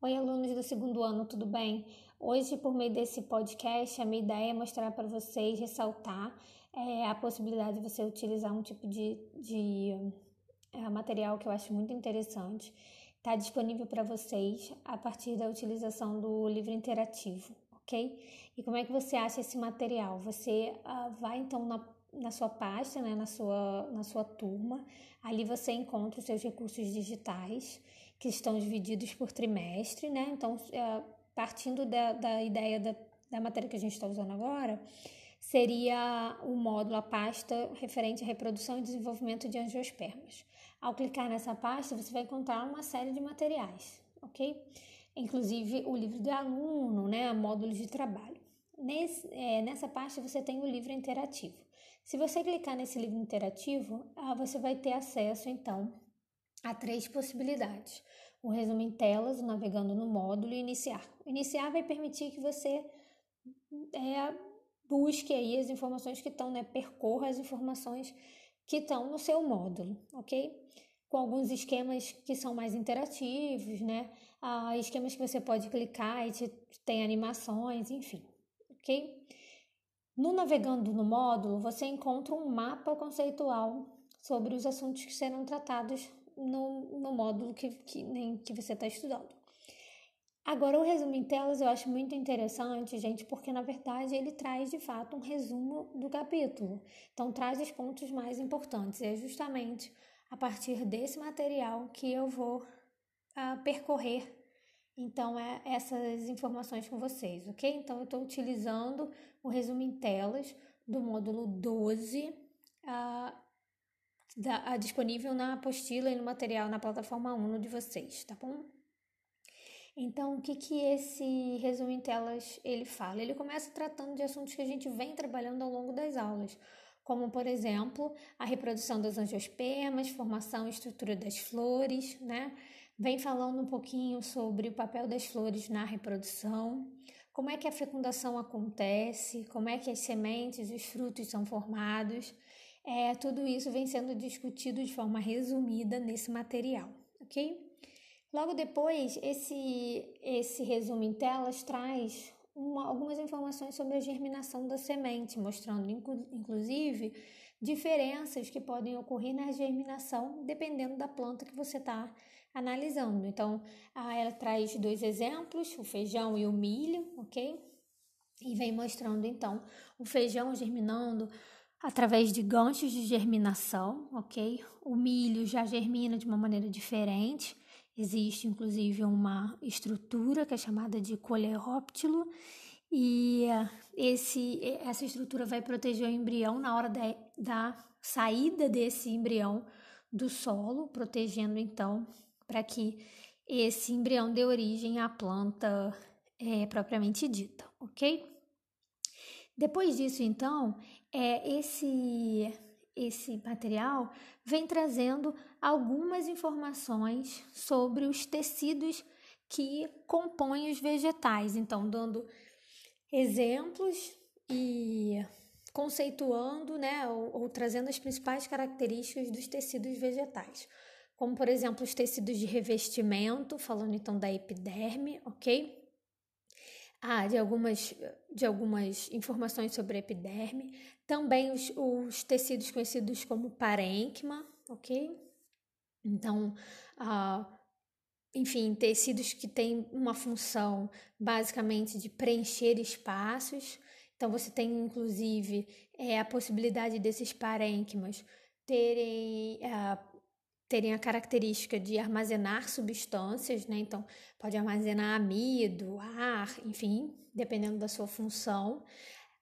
Oi, alunos do segundo ano, tudo bem? Hoje, por meio desse podcast, a minha ideia é mostrar para vocês, ressaltar é, a possibilidade de você utilizar um tipo de, de é, material que eu acho muito interessante. Está disponível para vocês a partir da utilização do livro interativo, ok? E como é que você acha esse material? Você uh, vai então na, na sua pasta, né, na, sua, na sua turma, ali você encontra os seus recursos digitais que estão divididos por trimestre, né? Então, é, partindo da, da ideia da, da matéria que a gente está usando agora, seria o módulo, a pasta referente à reprodução e desenvolvimento de angiospermas. Ao clicar nessa pasta, você vai encontrar uma série de materiais, ok? Inclusive o livro do aluno, né? Módulos de trabalho. Nesse, é, nessa pasta você tem o livro interativo. Se você clicar nesse livro interativo, ah, você vai ter acesso então Há três possibilidades: o resumo em telas, navegando no módulo e iniciar. iniciar vai permitir que você é, busque aí as informações que estão, né, percorra as informações que estão no seu módulo, ok? Com alguns esquemas que são mais interativos, né? Ah, esquemas que você pode clicar e te, tem animações, enfim, ok? No navegando no módulo, você encontra um mapa conceitual sobre os assuntos que serão tratados no, no módulo que, que, nem, que você está estudando. Agora, o resumo em telas eu acho muito interessante, gente, porque na verdade ele traz de fato um resumo do capítulo. Então, traz os pontos mais importantes. É justamente a partir desse material que eu vou uh, percorrer então é essas informações com vocês, ok? Então eu estou utilizando o resumo em telas do módulo 12 uh, da, disponível na apostila e no material na plataforma Uno de vocês, tá bom? Então, o que, que esse resumo em telas ele fala? Ele começa tratando de assuntos que a gente vem trabalhando ao longo das aulas, como, por exemplo, a reprodução das angiospermas, formação e estrutura das flores, né? Vem falando um pouquinho sobre o papel das flores na reprodução, como é que a fecundação acontece, como é que as sementes os frutos são formados, é, tudo isso vem sendo discutido de forma resumida nesse material, ok? Logo depois, esse, esse resumo em telas traz uma, algumas informações sobre a germinação da semente, mostrando inclu, inclusive diferenças que podem ocorrer na germinação dependendo da planta que você está analisando. Então, ela traz dois exemplos, o feijão e o milho, ok? E vem mostrando então o feijão germinando através de ganchos de germinação, ok? O milho já germina de uma maneira diferente. Existe inclusive uma estrutura que é chamada de coleóptilo e esse, essa estrutura vai proteger o embrião na hora da, da saída desse embrião do solo, protegendo então para que esse embrião dê origem à planta é, propriamente dita, ok? Depois disso, então, é, esse, esse material vem trazendo algumas informações sobre os tecidos que compõem os vegetais, então, dando exemplos e conceituando, né, ou, ou trazendo as principais características dos tecidos vegetais, como, por exemplo, os tecidos de revestimento, falando então da epiderme, ok? Ah, de algumas, de algumas informações sobre a epiderme, também os, os tecidos conhecidos como parênquima, ok? Então, ah, enfim, tecidos que têm uma função basicamente de preencher espaços. Então, você tem inclusive é, a possibilidade desses parênquimas terem ah, terem a característica de armazenar substâncias, né? Então, pode armazenar amido, ar, enfim, dependendo da sua função.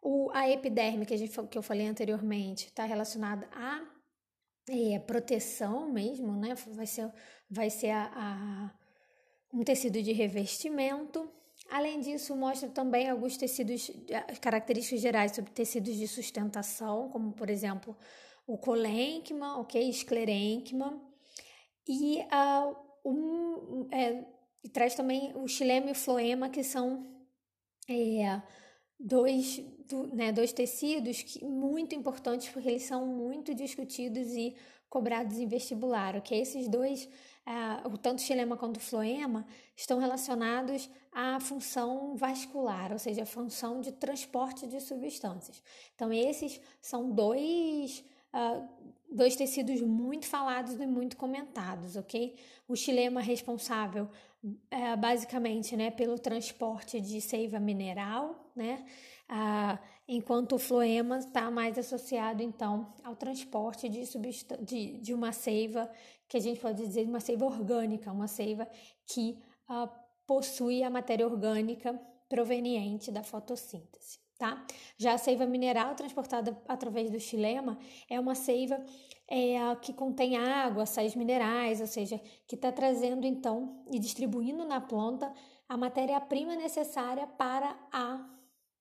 O, a epiderme, que, a gente, que eu falei anteriormente, está relacionada à é, proteção mesmo, né? Vai ser, vai ser a, a, um tecido de revestimento. Além disso, mostra também alguns tecidos, características gerais sobre tecidos de sustentação, como, por exemplo, o colênquima, ok? Esclerênquima e uh, um, é, traz também o xilema e o floema, que são é, dois, do, né, dois tecidos que, muito importantes, porque eles são muito discutidos e cobrados em vestibular, ok? Esses dois, uh, o tanto xilema quanto o floema, estão relacionados à função vascular, ou seja, a função de transporte de substâncias. Então, esses são dois, uh, dois tecidos muito falados e muito comentados, ok? O xilema responsável uh, basicamente né, pelo transporte de seiva mineral, né? Ah, enquanto o floema está mais associado então ao transporte de, de, de uma seiva que a gente pode dizer uma seiva orgânica, uma seiva que ah, possui a matéria orgânica proveniente da fotossíntese. Tá? Já a seiva mineral transportada através do xilema é uma seiva é, que contém água, sais minerais, ou seja, que está trazendo então e distribuindo na planta a matéria-prima necessária para a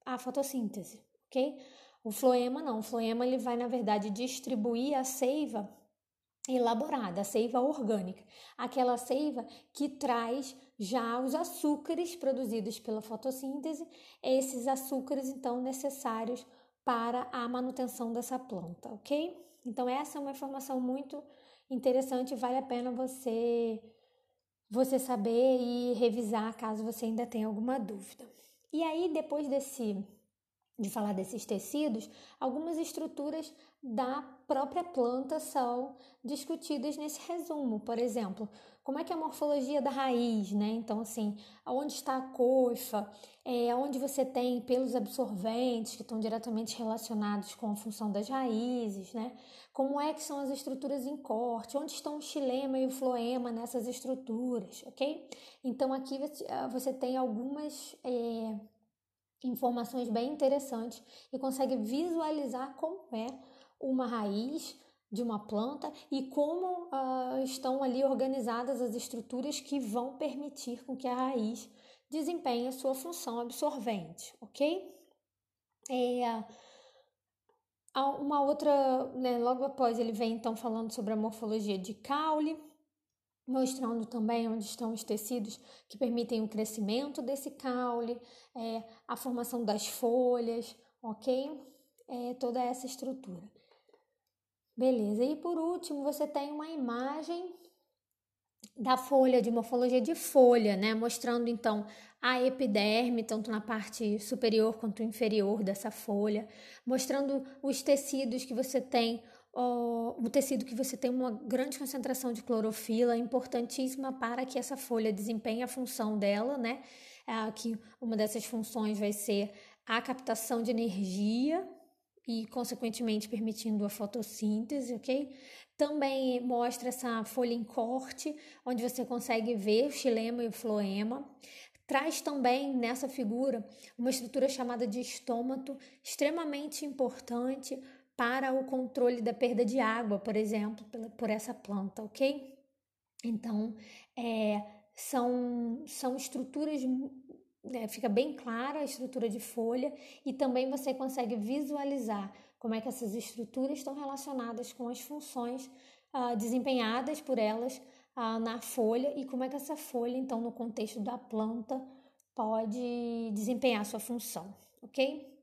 a fotossíntese, ok? O floema não, o floema ele vai na verdade distribuir a seiva elaborada, a seiva orgânica, aquela seiva que traz já os açúcares produzidos pela fotossíntese, esses açúcares então necessários para a manutenção dessa planta, ok? Então essa é uma informação muito interessante, vale a pena você você saber e revisar caso você ainda tenha alguma dúvida. E aí, depois desse de falar desses tecidos, algumas estruturas da própria planta são discutidas nesse resumo. Por exemplo, como é que é a morfologia da raiz, né? Então, assim, onde está a coifa, é, onde você tem pelos absorventes que estão diretamente relacionados com a função das raízes, né? Como é que são as estruturas em corte, onde estão o xilema e o floema nessas estruturas, ok? Então, aqui você tem algumas... É, informações bem interessantes e consegue visualizar como é uma raiz de uma planta e como uh, estão ali organizadas as estruturas que vão permitir com que a raiz desempenhe a sua função absorvente, ok? É, uma outra, né, logo após ele vem então falando sobre a morfologia de caule, mostrando também onde estão os tecidos que permitem o crescimento desse caule, é, a formação das folhas, ok? É, toda essa estrutura. Beleza, e por último você tem uma imagem da folha, de morfologia de folha, né? Mostrando então a epiderme, tanto na parte superior quanto inferior dessa folha, mostrando os tecidos que você tem o tecido que você tem uma grande concentração de clorofila, importantíssima para que essa folha desempenhe a função dela, né? É, que uma dessas funções vai ser a captação de energia e, consequentemente, permitindo a fotossíntese, ok? Também mostra essa folha em corte, onde você consegue ver o xilema e o floema. Traz também nessa figura uma estrutura chamada de estômato, extremamente importante para o controle da perda de água, por exemplo, por essa planta, ok? Então, é, são, são estruturas, né, fica bem clara a estrutura de folha e também você consegue visualizar como é que essas estruturas estão relacionadas com as funções ah, desempenhadas por elas ah, na folha e como é que essa folha, então, no contexto da planta, pode desempenhar sua função, ok?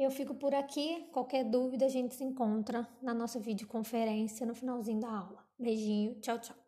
Eu fico por aqui. Qualquer dúvida, a gente se encontra na nossa videoconferência no finalzinho da aula. Beijinho, tchau, tchau.